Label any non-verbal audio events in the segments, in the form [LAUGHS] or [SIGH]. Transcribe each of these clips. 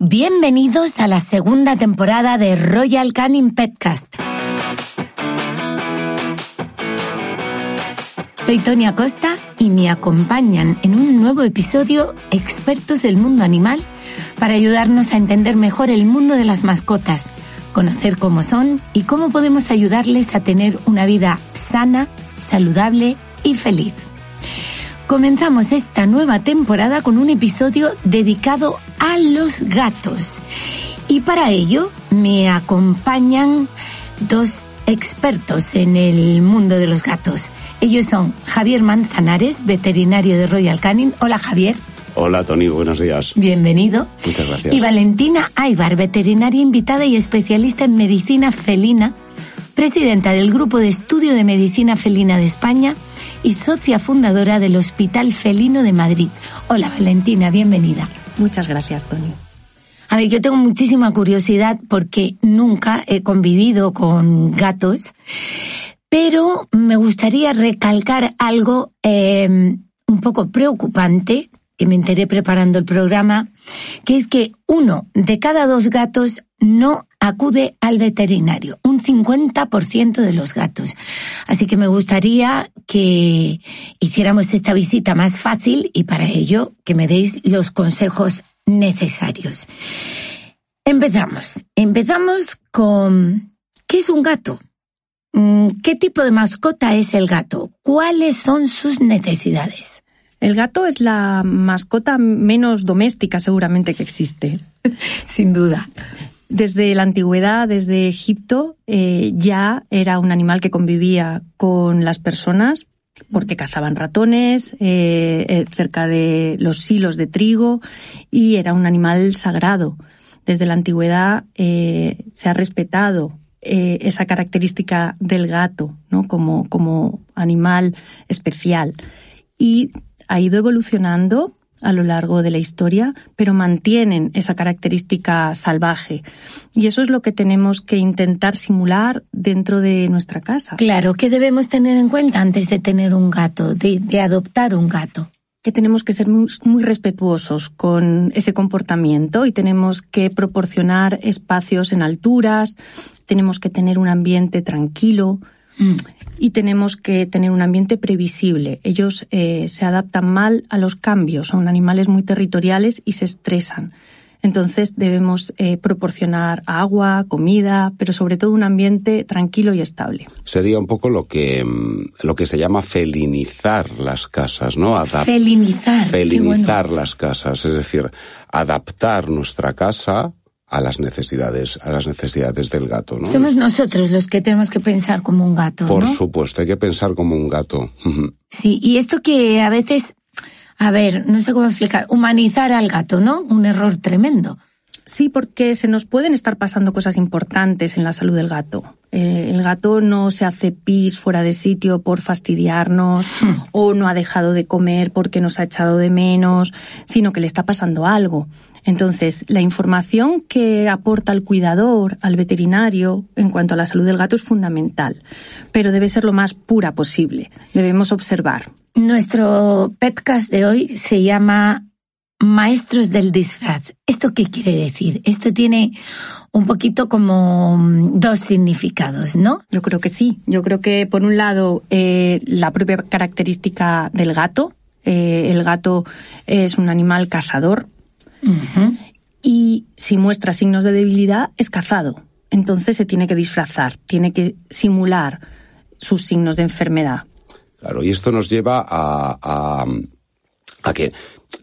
Bienvenidos a la segunda temporada de Royal Canin Petcast. Soy Tonia Costa y me acompañan en un nuevo episodio expertos del mundo animal para ayudarnos a entender mejor el mundo de las mascotas, conocer cómo son y cómo podemos ayudarles a tener una vida sana, saludable y feliz. Comenzamos esta nueva temporada con un episodio dedicado a los gatos. Y para ello me acompañan dos expertos en el mundo de los gatos. Ellos son Javier Manzanares, veterinario de Royal Canin. Hola Javier. Hola Tony, buenos días. Bienvenido. Muchas gracias. Y Valentina Aybar, veterinaria invitada y especialista en medicina felina, presidenta del Grupo de Estudio de Medicina Felina de España y socia fundadora del Hospital Felino de Madrid. Hola Valentina, bienvenida. Muchas gracias, Tony. A ver, yo tengo muchísima curiosidad porque nunca he convivido con gatos, pero me gustaría recalcar algo eh, un poco preocupante que me enteré preparando el programa, que es que uno de cada dos gatos no acude al veterinario, un 50% de los gatos. Así que me gustaría que hiciéramos esta visita más fácil y para ello que me deis los consejos necesarios. Empezamos. Empezamos con ¿qué es un gato? Mm, ¿Qué tipo de mascota es el gato? ¿Cuáles son sus necesidades? El gato es la mascota menos doméstica seguramente que existe. [LAUGHS] Sin duda. Desde la antigüedad, desde Egipto, eh, ya era un animal que convivía con las personas porque cazaban ratones eh, eh, cerca de los silos de trigo y era un animal sagrado. Desde la antigüedad se ha respetado esa característica del gato ¿no? como, como animal especial y ha ido evolucionando a lo largo de la historia, pero mantienen esa característica salvaje. Y eso es lo que tenemos que intentar simular dentro de nuestra casa. Claro, ¿qué debemos tener en cuenta antes de tener un gato, de, de adoptar un gato? que tenemos que ser muy, muy, respetuosos con ese comportamiento y tenemos que proporcionar espacios en alturas, tenemos que tener un ambiente tranquilo. Y tenemos que tener un ambiente previsible. Ellos eh, se adaptan mal a los cambios, son animales muy territoriales y se estresan. Entonces debemos eh, proporcionar agua, comida, pero sobre todo un ambiente tranquilo y estable. Sería un poco lo que mm, lo que se llama felinizar las casas, ¿no? Adap felinizar. Felinizar bueno. las casas, es decir, adaptar nuestra casa a las necesidades, a las necesidades del gato, ¿no? Somos nosotros los que tenemos que pensar como un gato, Por ¿no? supuesto, hay que pensar como un gato. Sí, y esto que a veces, a ver, no sé cómo explicar, humanizar al gato, ¿no? Un error tremendo. Sí, porque se nos pueden estar pasando cosas importantes en la salud del gato. Eh, el gato no se hace pis fuera de sitio por fastidiarnos Hmm. o no ha dejado de comer porque nos ha echado de menos, sino que le está pasando algo. Entonces, la información que aporta el cuidador, al veterinario, en cuanto a la salud del gato es fundamental, pero debe ser lo más pura posible. Debemos observar. Nuestro podcast de hoy se llama Maestros del disfraz. ¿Esto qué quiere decir? Esto tiene un poquito como mm, dos significados, ¿no? Yo creo que sí. Yo creo que, por un lado, eh, la propia característica del gato. Eh, el gato es un animal cazador. Uh -huh. Y si muestra signos de debilidad, es cazado. Entonces se tiene que disfrazar, tiene que simular sus signos de enfermedad. Claro, y esto nos lleva a, a, a que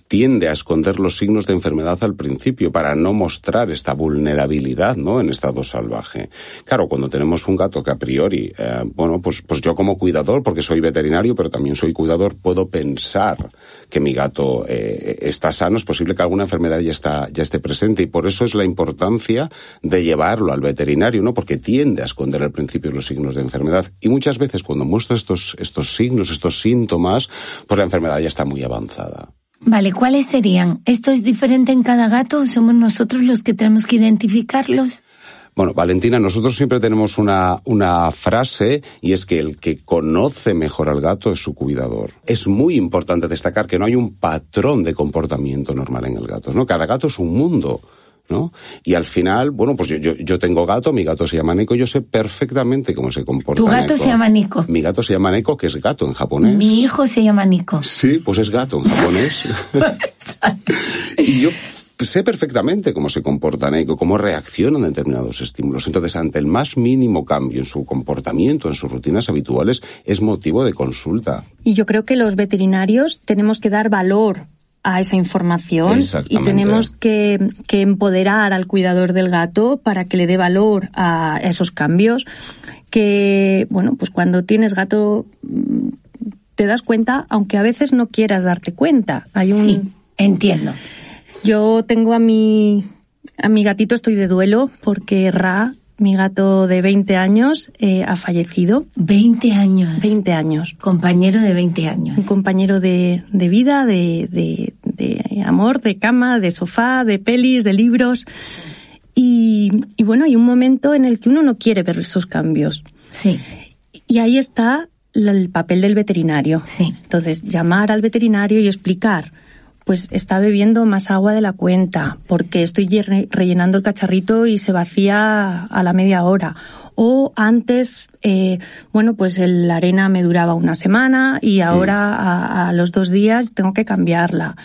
tiende a esconder los signos de enfermedad al principio para no mostrar esta vulnerabilidad, ¿no? En estado salvaje. Claro, cuando tenemos un gato que a priori, eh, bueno, pues, pues yo como cuidador, porque soy veterinario, pero también soy cuidador, puedo pensar que mi gato eh, está sano, es posible que alguna enfermedad ya está, ya esté presente y por eso es la importancia de llevarlo al veterinario, ¿no? Porque tiende a esconder al principio los signos de enfermedad y muchas veces cuando muestra estos, estos signos, estos síntomas, pues la enfermedad ya está muy avanzada. Vale, ¿cuáles serían? ¿Esto es diferente en cada gato o somos nosotros los que tenemos que identificarlos? Bueno, Valentina, nosotros siempre tenemos una, una frase y es que el que conoce mejor al gato es su cuidador. Es muy importante destacar que no hay un patrón de comportamiento normal en el gato, ¿no? Cada gato es un mundo. ¿No? Y al final, bueno, pues yo, yo, yo, tengo gato, mi gato se llama Neko, yo sé perfectamente cómo se comporta. Tu gato se llama Nico. Mi gato se llama Neko, que es gato en japonés. Mi hijo se llama Nico. Sí, pues es gato en japonés. [LAUGHS] y yo sé perfectamente cómo se comporta Neko, cómo reaccionan a determinados estímulos. Entonces, ante el más mínimo cambio en su comportamiento, en sus rutinas habituales, es motivo de consulta. Y yo creo que los veterinarios tenemos que dar valor a esa información y tenemos que, que, empoderar al cuidador del gato para que le dé valor a esos cambios que, bueno, pues cuando tienes gato mm, te das cuenta, aunque a veces no quieras darte cuenta. Hay un... Sí, entiendo. Yo tengo a mi, a mi gatito, estoy de duelo porque Ra mi gato de 20 años eh, ha fallecido. 20 años. 20 años. Compañero de 20 años. Un compañero de, de vida, de, de, de, amor, de cama, de sofá, de pelis, de libros. Y, y bueno, hay un momento en el que uno no quiere ver esos cambios. Sí. Y ahí está el papel del veterinario. Sí. Entonces, llamar al veterinario y explicar pues está bebiendo más agua de la cuenta, porque estoy rellenando el cacharrito y se vacía a la media hora. O antes, eh, bueno, pues la arena me duraba una semana y ahora a, a los dos días tengo que cambiarla.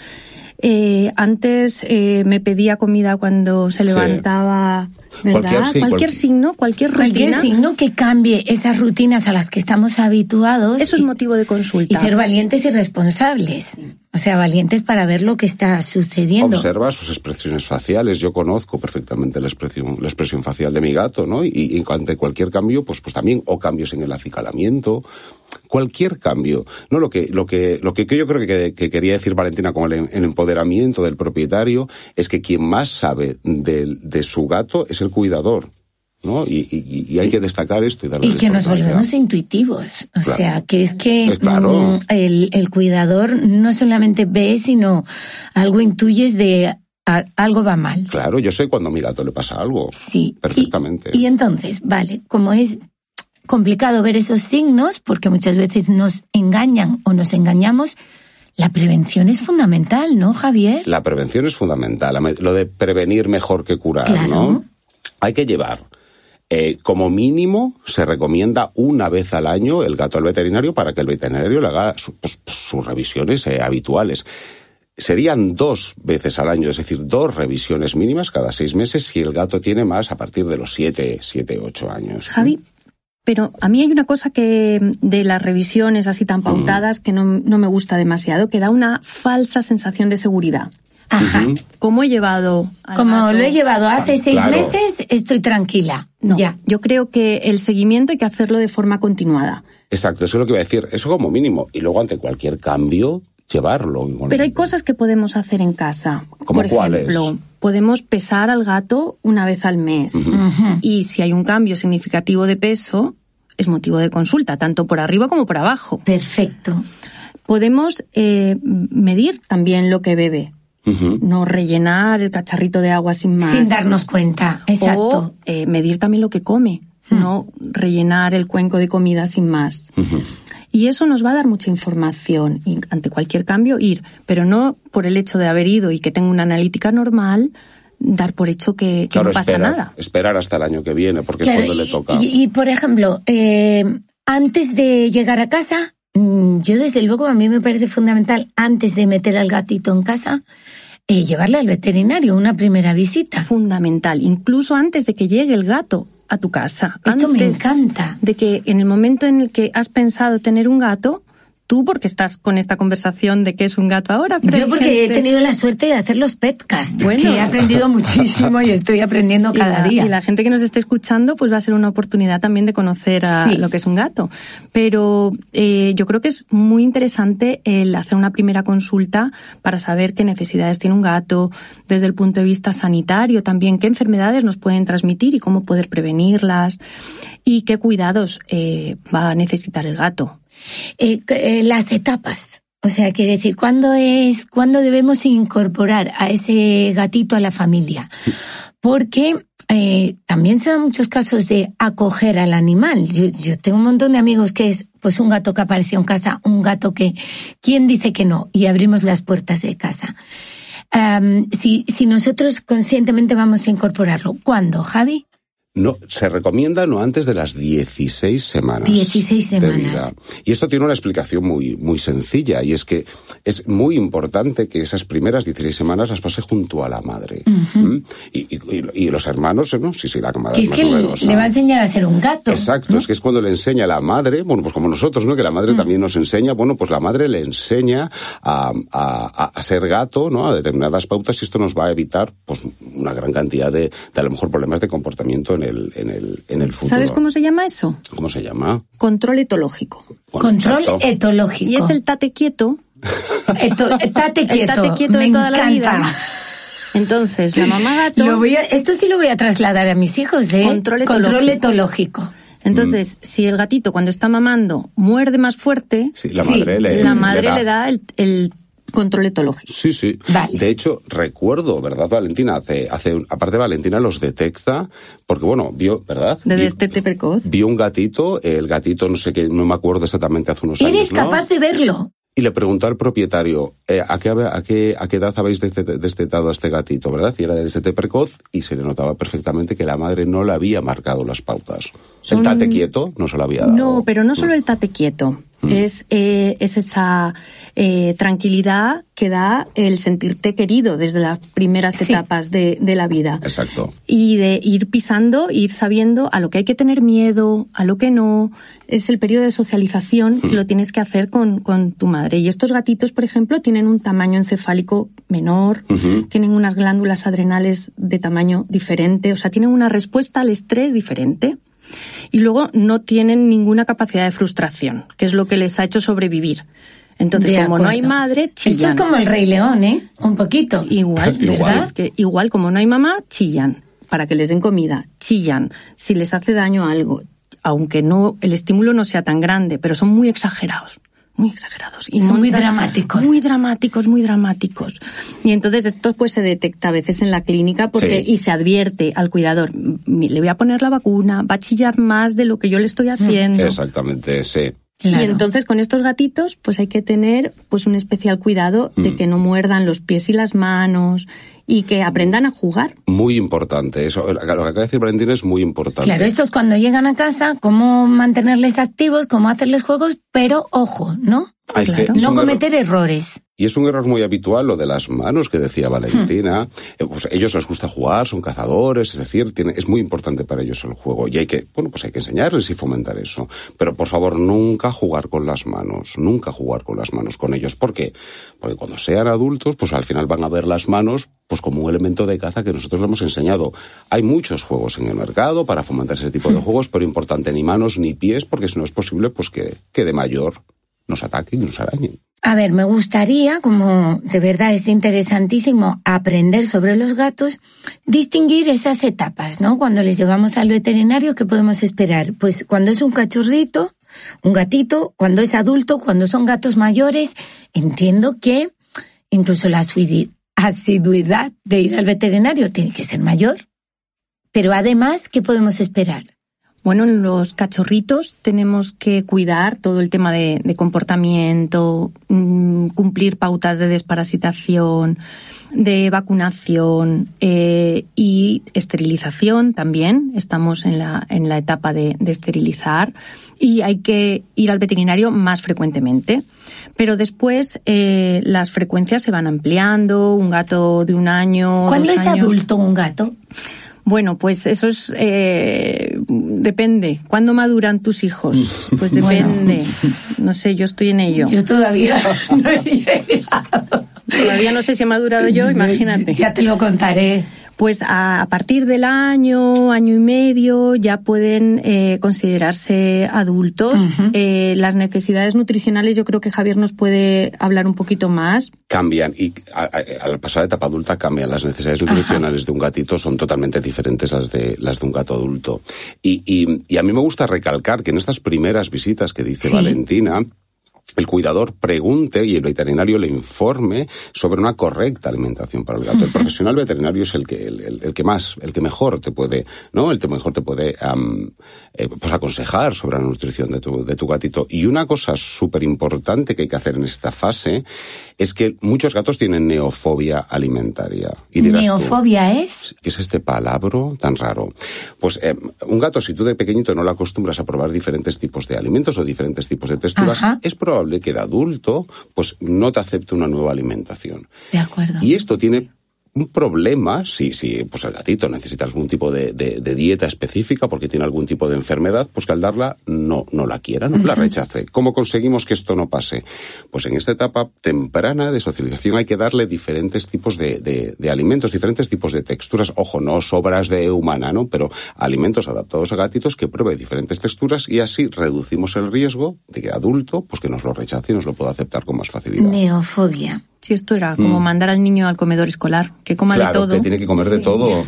Eh, antes eh, me pedía comida cuando se levantaba, ¿verdad? Cualquier, signo, cualquier rutina. Cualquier signo que cambie esas rutinas a las que estamos habituados. Eso es motivo de consulta. Y ser valientes y responsables. O sea, valientes para ver lo que está sucediendo. Observa sus expresiones faciales. Yo conozco perfectamente la expresión, la expresión facial de mi gato, ¿no? Y, y ante cualquier cambio, pues, pues también, o cambios en el acicalamiento, cualquier cambio. No lo que, lo que, lo que yo creo que, que quería decir Valentina con el, el, empoderamiento del propietario es que quien más sabe de, de su gato es el cuidador. ¿No? Y, y, y, hay que destacar esto y darle Y que nos volvemos intuitivos. O claro. sea, que es que Eh, claro. mm, el, el cuidador no solamente ve, sino algo intuyes de a- algo va mal. Claro, yo sé cuando a mi gato le pasa algo. Sí. Perfectamente. Y, y entonces, vale, como es complicado ver esos signos, porque muchas veces nos engañan o nos engañamos, la prevención es fundamental, ¿no, Javier? La prevención es fundamental. Lo de prevenir mejor que curar, Claro. ¿no? Hay que llevar. Eh, como mínimo, se recomienda una vez al año el gato al veterinario para que el veterinario le haga su- pues, sus revisiones eh, habituales. Serían dos veces al año, es decir, dos revisiones mínimas cada seis meses si el gato tiene más a partir de los siete, siete, ocho años. Javi, pero a mí hay una cosa que de las revisiones así tan pautadas que no, no me gusta demasiado, que da una falsa sensación de seguridad. Ajá. ¿Cómo he llevado? Como lo he llevado hace seis Claro. meses, estoy tranquila. No, Ya. yo creo que el seguimiento hay que hacerlo de forma continuada. Exacto, eso es lo que iba a decir. Eso como mínimo. Y luego ante cualquier cambio, llevarlo. Bueno, Pero hay cosas que podemos hacer en casa. ¿Cómo Por cuáles? ejemplo, podemos pesar al gato una vez al mes. Y si hay un cambio significativo de peso, es motivo de consulta, tanto por arriba como por abajo. Perfecto. Podemos eh, medir también lo que bebe. No rellenar el cacharrito de agua sin más. Sin darnos cuenta. Exacto. O eh, medir también lo que come. No rellenar el cuenco de comida sin más. Y eso nos va a dar mucha información y ante cualquier cambio ir, pero no por el hecho de haber ido y que tenga una analítica normal, dar por hecho que, que Claro, no pasa esperar, nada. esperar hasta el año que viene, porque Claro, es cuando y, le toca. y- y, por ejemplo, eh, antes de llegar a casa, yo desde luego a mí me parece fundamental, antes de meter al gatito en casa, eh, llevarle al veterinario una primera visita. Fundamental, incluso antes de que llegue el gato a tu casa. Esto me encanta. De que en el momento en el que has pensado tener un gato, tú porque estás con esta conversación de que es un gato ahora, pero Yo porque he tenido la suerte de hacer los petcasts, Bueno. que he aprendido muchísimo y estoy aprendiendo [LAUGHS] y cada la, día. y la gente que nos esté escuchando, pues va a ser una oportunidad también de conocer a Sí. lo que es un gato. Pero eh, yo creo que es muy interesante el hacer una primera consulta para saber qué necesidades tiene un gato, desde el punto de vista sanitario también, qué enfermedades nos pueden transmitir y cómo poder prevenirlas y qué cuidados eh, va a necesitar el gato. Eh, eh, las etapas. O sea, quiere decir, ¿cuándo es, cuándo debemos incorporar a ese gatito a la familia? Porque eh, también se dan muchos casos de acoger al animal. Yo, yo tengo un montón de amigos que es, pues un gato que apareció en casa, un gato que, ¿quién dice que no? Y abrimos las puertas de casa. si, si nosotros conscientemente vamos a incorporarlo. ¿Cuándo, Javi? No, se recomienda no antes de las 16 semanas. 16 semanas. De vida. Y esto tiene una explicación muy, muy sencilla, y es que es muy importante que esas primeras 16 semanas las pase junto a la madre. ¿Mm? y, y, y, los hermanos, ¿no? Sí, sí, la madre que es, que le va a enseñar a ser un gato. Exacto, es que es cuando le enseña a la madre, bueno, pues como nosotros, ¿no? Que la madre mm. también nos enseña, bueno, pues la madre le enseña a, a, a, ser gato, ¿no? A determinadas pautas, y esto nos va a evitar, pues, una gran cantidad de, de a lo mejor problemas de comportamiento en el, en el, en el futuro. ¿Sabes cómo se llama eso? ¿Cómo se llama? Control etológico. Bueno, Control exacto. etológico. Y es el tate quieto. [LAUGHS] Eto, tate quieto. El tate quieto Me de toda encanta. la vida. Entonces, la mamá [LAUGHS] gato... Lo voy a, esto sí lo voy a trasladar a mis hijos, ¿eh? Control etológico. Control etológico. Entonces, mm. si el gatito cuando está mamando muerde más fuerte, sí, la madre, sí, le, la madre le da, le da el, el control etológico. Sí, sí. Vale. De hecho, recuerdo, ¿verdad, Valentina? Hace, hace, aparte Valentina los detecta, porque bueno, vio, ¿verdad? De destete precoz. Vio un gatito, el gatito no sé qué, no me acuerdo exactamente hace unos Eres años. ¿no? capaz de verlo. Y le preguntó al propietario, eh, ¿a, qué, a, qué, ¿a qué edad habéis destetado a este gatito, verdad? Y era de destete precoz y se le notaba perfectamente que la madre no le había marcado las pautas. Son... El tate quieto no se lo había dado. No, pero no solo el tate quieto. Mm. Es, eh, es esa eh, tranquilidad que da el sentirte querido desde las primeras Sí. etapas de, de la vida. Exacto. Y de ir pisando, ir sabiendo a lo que hay que tener miedo, a lo que no. Es el periodo de socialización y lo tienes que hacer con, con tu madre. Y estos gatitos, por ejemplo, tienen un tamaño encefálico menor, tienen unas glándulas adrenales de tamaño diferente, o sea, tienen una respuesta al estrés diferente. Y luego no tienen ninguna capacidad de frustración, que es lo que les ha hecho sobrevivir. Entonces, De como no hay madre, Esto chillan. es como el Rey León, ¿eh? Un poquito. [LAUGHS] Igual, [LAUGHS] Igual. ¿verdad? Es que igual como no hay mamá, chillan para que les den comida, chillan si les hace daño algo, aunque no el estímulo no sea tan grande, pero son muy exagerados, muy exagerados y Son muy dramáticos. muy dramáticos, muy dramáticos. Y entonces esto pues se detecta a veces en la clínica porque Sí. y se advierte al cuidador, "Mi- le voy a poner la vacuna, va a chillar más de lo que yo le estoy haciendo. Exactamente, sí. Claro. Y entonces con estos gatitos pues hay que tener pues un especial cuidado de Mm. que no muerdan los pies y las manos y que aprendan a jugar. Muy importante. Eso, lo que acaba de decir Valentina es muy importante. Claro, estos cuando llegan a casa, cómo mantenerles activos, cómo hacerles juegos, pero ojo, ¿no? Ah, es que No cometer errores. Y es un error muy habitual lo de las manos que decía Valentina. Eh, Pues ellos les gusta jugar, son cazadores, es decir, tiene, es muy importante para ellos el juego. Y hay que, bueno, pues hay que enseñarles y fomentar eso. Pero por favor, nunca jugar con las manos, nunca jugar con las manos con ellos. ¿Por qué? Porque cuando sean adultos, pues al final van a ver las manos pues como un elemento de caza que nosotros les hemos enseñado. Hay muchos juegos en el mercado para fomentar ese tipo de juegos, pero importante, ni manos ni pies, porque si no es posible, pues que, que de mayor nos ataquen y nos arañen. A ver, me gustaría, como de verdad es interesantísimo aprender sobre los gatos, distinguir esas etapas, ¿no? Cuando les llevamos al veterinario, ¿qué podemos esperar? Pues cuando es un cachorrito, un gatito, cuando es adulto, cuando son gatos mayores, entiendo que incluso la asiduidad de ir al veterinario tiene que ser mayor. Pero además, ¿qué podemos esperar? Bueno, en los cachorritos tenemos que cuidar todo el tema de, de comportamiento, mm, cumplir pautas de desparasitación, de vacunación eh, y esterilización también. Estamos en la, en la etapa de, de esterilizar y hay que ir al veterinario más frecuentemente. Pero después eh, las frecuencias se van ampliando. Un gato de un año. ¿Cuándo dos es años. adulto un gato? Bueno, pues eso es eh, depende. ¿Cuándo maduran tus hijos? [LAUGHS] Pues Bueno. depende. No sé, yo estoy en ello. Yo todavía no he llegado. Todavía no sé si he madurado yo, imagínate. Ya te lo contaré. Pues a, a partir del año, año y medio, ya pueden eh, considerarse adultos. Eh, las necesidades nutricionales, yo creo que Javier nos puede hablar un poquito más. cambian y al pasar a la etapa adulta cambian las necesidades nutricionales de un gatito son totalmente diferentes a las de las de un gato adulto y, y, y a mí me gusta recalcar que en estas primeras visitas que dice Sí. Valentina el cuidador pregunte y el veterinario le informe sobre una correcta alimentación para el gato. El [LAUGHS] profesional veterinario es el que, el, que más, el que mejor te puede, ¿no? El que mejor te puede, eh, pues aconsejar sobre la nutrición de tu, de tu gatito. Y una cosa súper importante que hay que hacer en esta fase es que muchos gatos tienen neofobia alimentaria. Y ¿Neofobia es? ¿Qué es este palabra tan raro? Pues eh, un gato, si tú de pequeñito no lo acostumbras a probar diferentes tipos de alimentos o diferentes tipos de texturas, es probable que de adulto pues no te acepte una nueva alimentación. De acuerdo. Y esto tiene un problema, si, si pues el gatito necesita algún tipo de, dieta específica porque tiene algún tipo de enfermedad, pues que al darla no, no la quiera, no la rechace. ¿Cómo conseguimos que esto no pase? Pues en esta etapa temprana de socialización hay que darle diferentes tipos de, alimentos, diferentes tipos de texturas. Ojo, no sobras de humana, ¿no? Pero alimentos adaptados a gatitos que pruebe diferentes texturas y así reducimos el riesgo de que adulto, pues que nos lo rechace y nos lo pueda aceptar con más facilidad. Neofobia. Si esto era como mm. mandar al niño al comedor escolar, que coma de todo. que tiene que comer de todo.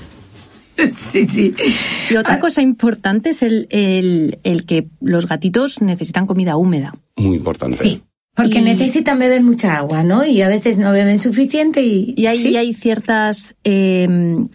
[LAUGHS] sí, sí. Y otra ah. cosa importante es el, el, el, que los gatitos necesitan comida húmeda. Muy importante. Sí. Porque necesitan beber mucha agua, ¿no? Y a veces no beben suficiente y... Y hay, hay ciertas, eh,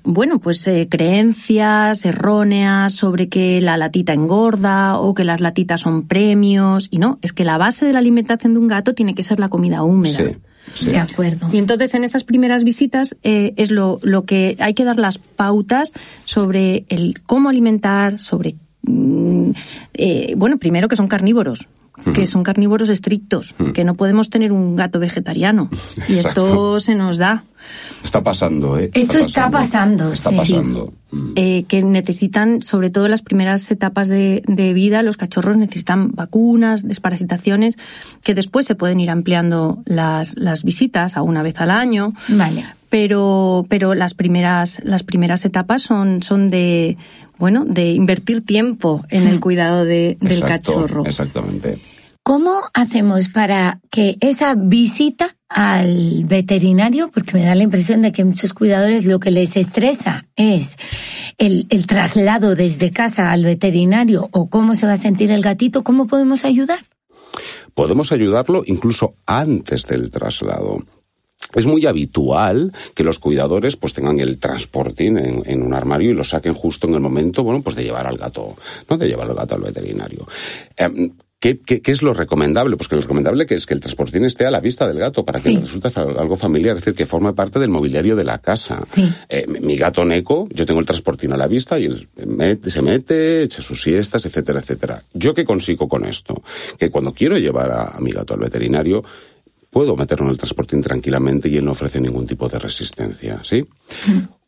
bueno, pues eh, creencias erróneas sobre que la latita engorda o que las latitas son premios. Y no, es que la base de la alimentación de un gato tiene que ser la comida húmeda. Sí. De acuerdo. Y entonces en esas primeras visitas eh, es lo, lo que hay que dar las pautas sobre el cómo alimentar, sobre mm, eh, bueno, primero que son carnívoros, que son carnívoros estrictos, que no podemos tener un gato vegetariano. Y esto se nos da. Está pasando, ¿eh? Esto está pasando. Está pasando. Mm. Eh, que necesitan, sobre todo en las primeras etapas de, de, vida, los cachorros necesitan vacunas, desparasitaciones, que después se pueden ir ampliando las, las visitas a una vez al año. Vale. Pero, pero las primeras, las primeras etapas son, son de, bueno, de invertir tiempo en el hmm. cuidado de, del cachorro. Exactamente. ¿Cómo hacemos para que esa visita al veterinario, porque me da la impresión de que muchos cuidadores lo que les estresa es el, traslado desde casa al veterinario o cómo se va a sentir el gatito, ¿cómo podemos ayudar? Podemos ayudarlo incluso antes del traslado. Es muy habitual que los cuidadores pues tengan el transportín en, un armario y lo saquen justo en el momento, bueno, pues de llevar al gato, ¿no? De llevar al gato al veterinario. Em, ¿Qué, es lo recomendable? Pues que lo recomendable que es que el transportín esté a la vista del gato para que le resulte algo familiar, es decir, que forme parte del mobiliario de la casa. Eh, mi gato Neko, yo tengo el transportín a la vista y él se mete, echa sus siestas, etcétera, etcétera. ¿Yo qué consigo con esto? Que cuando quiero llevar a mi gato al veterinario, puedo meterlo en el transportín tranquilamente y él no ofrece ningún tipo de resistencia, ¿sí?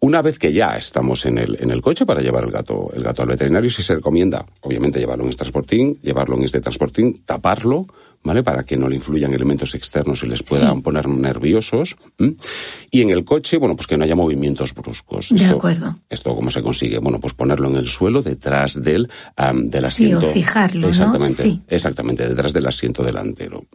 Una vez que ya estamos en el, en el coche para llevar el gato, el gato al veterinario, sí se recomienda, obviamente, llevarlo en este transportín, llevarlo en este transportín, taparlo, ¿vale? Para que no le influyan elementos externos y les puedan poner nerviosos. Y en el coche, bueno, pues que no haya movimientos bruscos. De acuerdo. ¿Esto cómo se consigue? Bueno, pues ponerlo en el suelo detrás del, del asiento. Sí, o fijarlo, Exactamente. Sí. Exactamente, detrás del asiento delantero.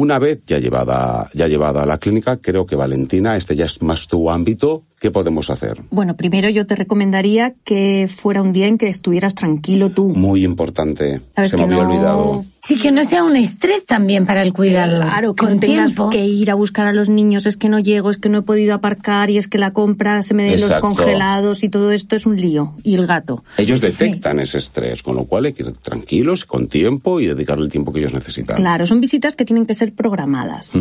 Una vez ya llevada, ya llevada a la clínica, creo que Valentina, este ya es más tu ámbito, ¿Qué podemos hacer? Bueno, primero yo te recomendaría que fuera un día en que estuvieras tranquilo tú. Muy importante. Se me había olvidado. Sí, que no sea un estrés también para el cuidado. Claro, que no tengas que ir a buscar a los niños, es que no llego, es que no he podido aparcar y es que la compra se me den los congelados y todo esto es un lío. Y el gato. Ellos detectan ese estrés, con lo cual hay que ir tranquilos, con tiempo y dedicarle el tiempo que ellos necesitan. Claro, son visitas que tienen que ser programadas.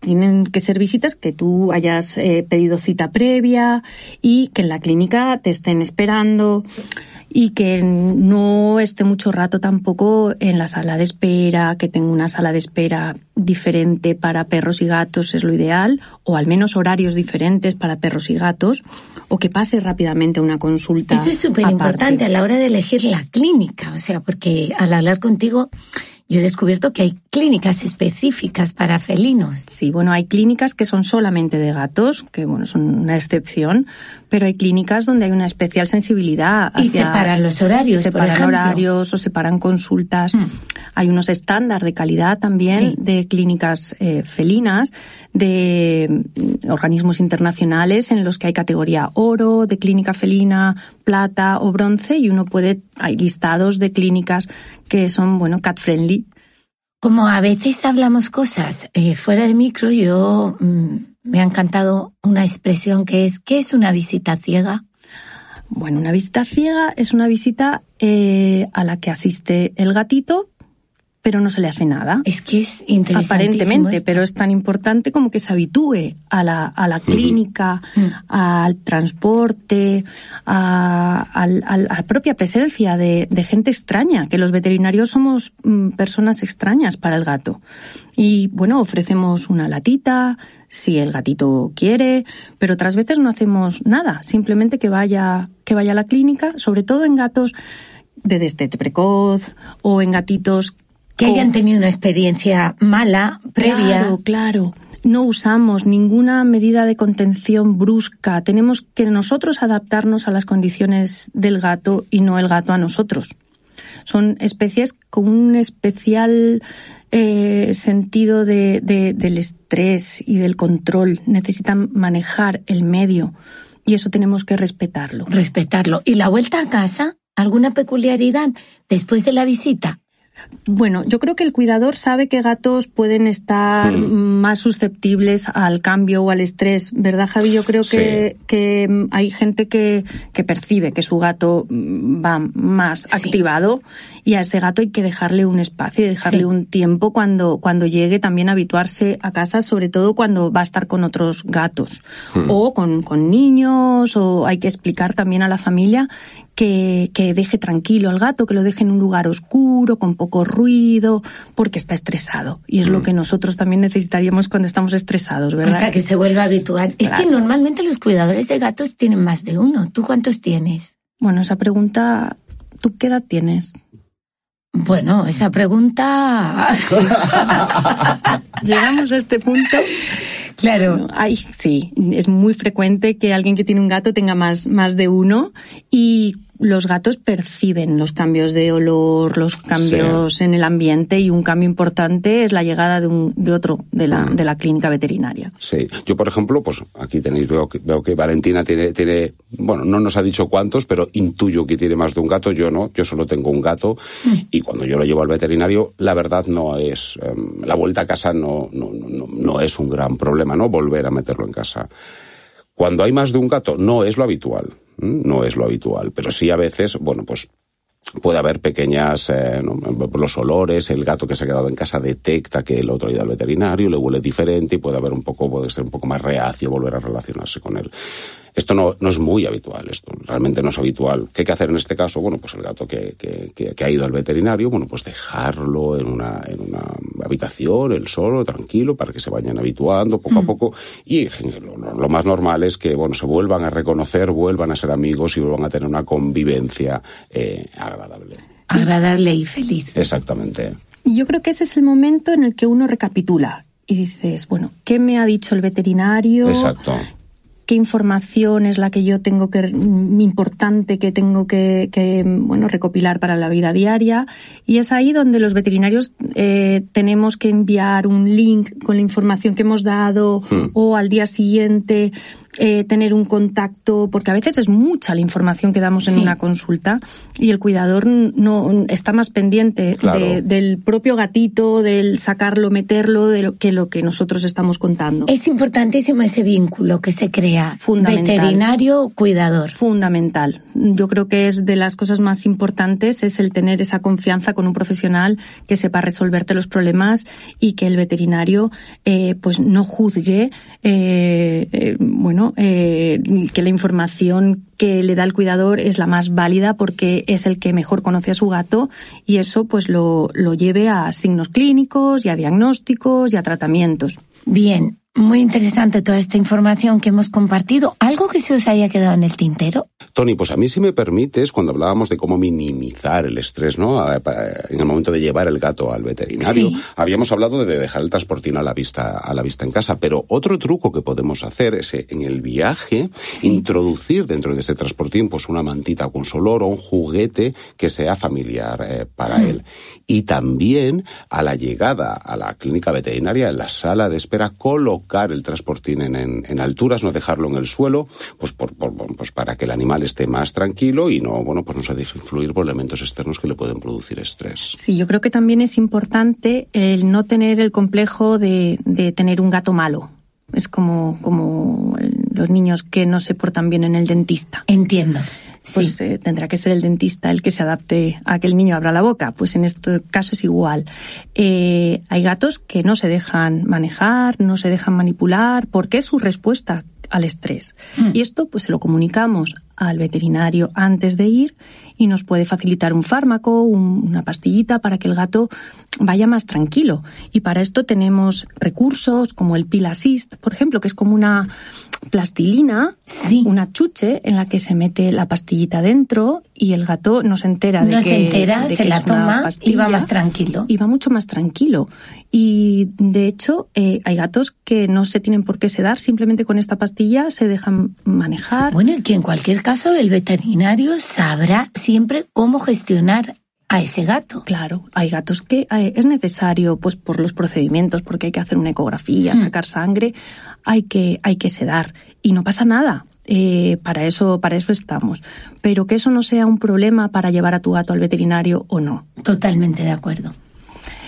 Tienen que ser visitas que tú hayas eh, pedido cita previa y que en la clínica te estén esperando y que no esté mucho rato tampoco en la sala de espera, que tenga una sala de espera diferente para perros y gatos es lo ideal, o al menos horarios diferentes para perros y gatos, o que pase rápidamente una consulta. Eso es súper importante a la hora de elegir la clínica, o sea, porque al hablar contigo yo he descubierto que hay clínicas específicas para felinos. Sí, bueno, hay clínicas que son solamente de gatos, que bueno, son una excepción, pero hay clínicas donde hay una especial sensibilidad. Hacia, y separan los horarios, separan horarios o separan consultas. Mm. Hay unos estándar de calidad también de clínicas eh, felinas, de mm, organismos internacionales en los que hay categoría oro, de clínica felina, plata o bronce y uno puede, hay listados de clínicas que son, bueno, cat friendly como a veces hablamos cosas eh, fuera de micro, yo mm, me ha encantado una expresión que es, ¿qué es una visita ciega? Bueno, una visita ciega es una visita eh, a la que asiste el gatito pero no se le hace nada. Es que es interesante. Aparentemente, pero es tan importante como que se habitúe a la, a la clínica, mm. al transporte, a, la propia presencia de, gente extraña, que los veterinarios somos mm, personas extrañas para el gato. Y bueno, ofrecemos una latita, si el gatito quiere, pero otras veces no hacemos nada, simplemente que vaya, que vaya a la clínica, sobre todo en gatos de destete precoz o en gatitos que hayan tenido una experiencia mala previa. Claro, claro. No usamos ninguna medida de contención brusca. Tenemos que nosotros adaptarnos a las condiciones del gato y no el gato a nosotros. Son especies con un especial eh, sentido de, del estrés y del control. Necesitan manejar el medio y eso tenemos que respetarlo. Respetarlo. ¿Y la vuelta a casa? ¿Alguna peculiaridad después de la visita? Bueno, yo creo que el cuidador sabe que gatos pueden estar más susceptibles al cambio o al estrés, ¿verdad, Javi? Yo creo que, que hay gente que, que, percibe que su gato va más activado y a ese gato hay que dejarle un espacio y dejarle un tiempo cuando, cuando llegue también a habituarse a casa, sobre todo cuando va a estar con otros gatos. Hmm. o con, con niños o hay que explicar también a la familia que, que, deje tranquilo al gato, que lo deje en un lugar oscuro, con poco ruido, porque está estresado. Y es lo hmm. que nosotros también necesitaríamos cuando estamos estresados, ¿verdad? Hasta que se vuelva habitual. Es que normalmente los cuidadores de gatos tienen más de uno. ¿Tú cuántos tienes? Bueno, esa pregunta, ¿tú qué edad tienes? Bueno, esa pregunta. [LAUGHS] Llegamos a este punto. Claro. Ay, sí, es muy frecuente que alguien que tiene un gato tenga más, más de uno y los gatos perciben los cambios de olor, los cambios en el ambiente y un cambio importante es la llegada de, un, de otro de la, mm. de la clínica veterinaria. Sí, yo por ejemplo, pues aquí tenéis, veo que, veo que Valentina tiene, tiene, bueno, no nos ha dicho cuántos, pero intuyo que tiene más de un gato, yo no, yo solo tengo un gato mm. y cuando yo lo llevo al veterinario, la verdad no es, em, la vuelta a casa no, no, no, no es un gran problema, ¿no? Volver a meterlo en casa. Cuando hay más de un gato, no es lo habitual, no es lo habitual, pero sí a veces, bueno, pues puede haber pequeñas, eh, los olores, el gato que se ha quedado en casa detecta que el otro ha ido al veterinario, le huele diferente y puede haber un poco, puede ser un poco más reacio volver a relacionarse con él. Esto no, no es muy habitual, esto realmente no es habitual. ¿Qué hay que hacer en este caso? Bueno, pues el gato que, que, que, ha ido al veterinario, bueno, pues dejarlo en una, en una habitación, él solo, tranquilo, para que se vayan habituando poco a mm. poco. Y lo, más normal es que, bueno, se vuelvan a reconocer, vuelvan a ser amigos y vuelvan a tener una convivencia eh, agradable. Agradable y feliz. Exactamente. Y yo creo que ese es el momento en el que uno recapitula y dices, bueno, ¿qué me ha dicho el veterinario? Exacto qué información es la que yo tengo que, mm, importante que tengo que, que bueno, recopilar para la vida diaria. Y es ahí donde los veterinarios eh, tenemos que enviar un link con la información que hemos dado hmm. o al día siguiente eh, tener un contacto, porque a veces es mucha la información que damos en una consulta y el cuidador no está más pendiente del propio gatito, del sacarlo, meterlo, de lo que lo que nosotros estamos contando. Es importantísimo ese vínculo que se crea. Veterinario, cuidador. Fundamental. Yo creo que es de las cosas más importantes es el tener esa confianza con un profesional que sepa resolverte los problemas y que el veterinario eh, pues no juzgue eh, eh eh, que la información que le da el cuidador es la más válida porque es el que mejor conoce a su gato y eso pues lo, lo lleve a signos clínicos y a diagnósticos y a tratamientos. Bien, muy interesante toda esta información que hemos compartido. ¿Algo que se os haya quedado en el tintero? Tony, pues a mí si me permites, cuando hablábamos de cómo minimizar el estrés, ¿no? En el momento de llevar el gato al veterinario, habíamos hablado de dejar el transportín a la vista, a la vista en casa. Pero otro truco que podemos hacer es eh, en el viaje introducir dentro de ese transportín pues una mantita con solor o un juguete que sea familiar eh, para él. Y también a la llegada a la clínica veterinaria, en la sala de espera, colocar colocar el transportín en, en, alturas, no dejarlo en el suelo, pues, por, por, pues para que el animal esté más tranquilo y no, bueno, pues no se deje influir por elementos externos que le pueden producir estrés. Sí, yo creo que también es importante el no tener el complejo de, de tener un gato malo. Es como, como los niños que no se portan bien en el dentista. Entiendo pues eh, tendrá que ser el dentista el que se adapte a que el niño abra la boca. Pues en este caso es igual. Eh, hay gatos que no se dejan manejar, no se dejan manipular, porque es su respuesta al estrés. Mm. Y esto pues se lo comunicamos al veterinario antes de ir y nos puede facilitar un fármaco, una pastillita para que el gato vaya más tranquilo. Y para esto tenemos recursos como el Pill Assist, por ejemplo, que es como una plastilina, una chuche en la que se mete la pastillita dentro y el gato no se entera de no que se entera, se la toma y va más tranquilo. Y va mucho más tranquilo. Y de hecho, eh, hay gatos que no se tienen por qué sedar, simplemente con esta pastilla se dejan manejar. Bueno, y que en cualquier caso el veterinario sabrá siempre cómo gestionar a ese gato. Claro, hay gatos que eh, es necesario, pues por los procedimientos, porque hay que hacer una ecografía, hmm. sacar sangre, hay que, hay que sedar. Y no pasa nada. Eh, para eso, para eso estamos. Pero que eso no sea un problema para llevar a tu gato al veterinario o no. Totalmente de acuerdo.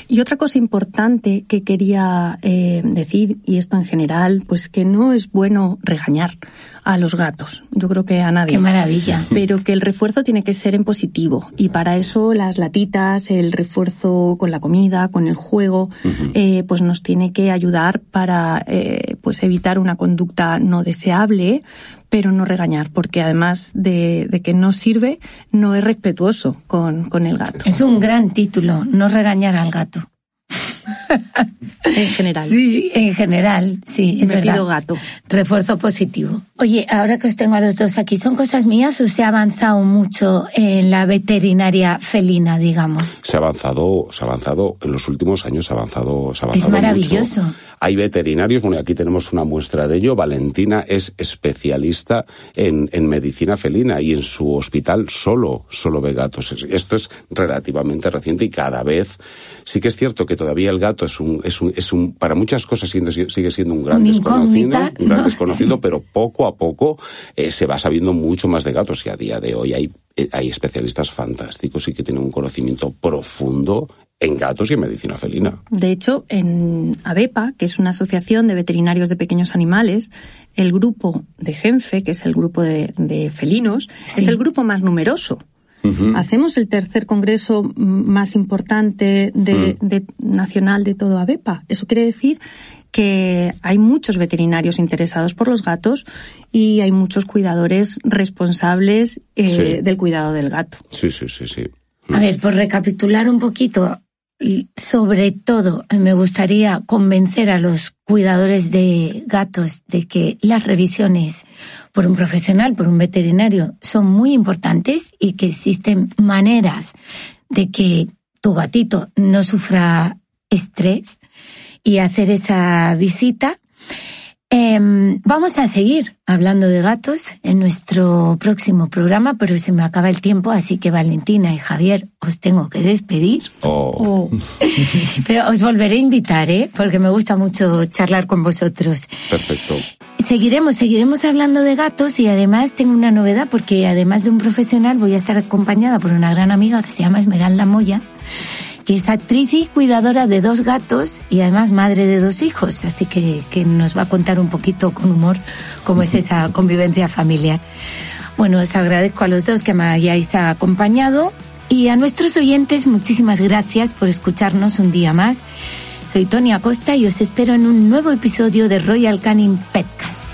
Y otra cosa importante que quería eh, decir, y esto en general, pues que no es bueno regañar a los gatos. Yo creo que a nadie. Qué maravilla. [LAUGHS] Pero que el refuerzo tiene que ser en positivo. Y para eso las latitas, el refuerzo con la comida, con el juego, eh, pues nos tiene que ayudar para eh, pues evitar una conducta no deseable, pero no regañar, porque además de, de, que no sirve, no es respetuoso con, con el gato. Es un gran título, no regañar al gato. En general. Sí, en general, sí, es Me verdad. Pido gato. Refuerzo positivo. Oye, ahora que os tengo a los dos aquí, ¿son cosas mías o se ha avanzado mucho en la veterinaria felina, digamos? Se ha avanzado, se ha avanzado, en los últimos años se ha avanzado, se ha avanzado Es maravilloso. Hay veterinarios, bueno, aquí tenemos una muestra de ello. Valentina es especialista en, en medicina felina y en su hospital solo, solo ve gatos. Esto es relativamente reciente y cada vez sí que es cierto que todavía el gato es un, es un, es un para muchas cosas sigue siendo un gran desconocido, un gran [LAUGHS] desconocido, pero poco a poco eh, se va sabiendo mucho más de gatos y a día de hoy hay, eh, hay especialistas fantásticos y que tienen un conocimiento profundo en gatos y en medicina felina. De hecho, en ABEPA, que es una asociación de veterinarios de pequeños animales, el grupo de Genfe, que es el grupo de, de felinos, sí. es el grupo más numeroso. Uh -huh. Hacemos el tercer congreso más importante de, uh -huh. de, nacional de todo ABEPA. Eso quiere decir que hay muchos veterinarios interesados por los gatos y hay muchos cuidadores responsables eh, sí. del cuidado del gato. Sí, sí, sí, sí. A ver, por recapitular un poquito, sobre todo me gustaría convencer a los cuidadores de gatos de que las revisiones por un profesional, por un veterinario, son muy importantes y que existen maneras de que tu gatito no sufra estrés y hacer esa visita. Eh, vamos a seguir hablando de gatos en nuestro próximo programa, pero se me acaba el tiempo, así que Valentina y Javier os tengo que despedir. Oh. Oh. [LAUGHS] pero os volveré a invitar, ¿eh? Porque me gusta mucho charlar con vosotros. Perfecto. Seguiremos, seguiremos hablando de gatos y además tengo una novedad porque además de un profesional voy a estar acompañada por una gran amiga que se llama Esmeralda Moya que es actriz y cuidadora de dos gatos y además madre de dos hijos, así que, que nos va a contar un poquito con humor cómo es esa convivencia familiar. Bueno, os agradezco a los dos que me hayáis acompañado y a nuestros oyentes muchísimas gracias por escucharnos un día más. Soy Tony Acosta y os espero en un nuevo episodio de Royal Canin Petcast.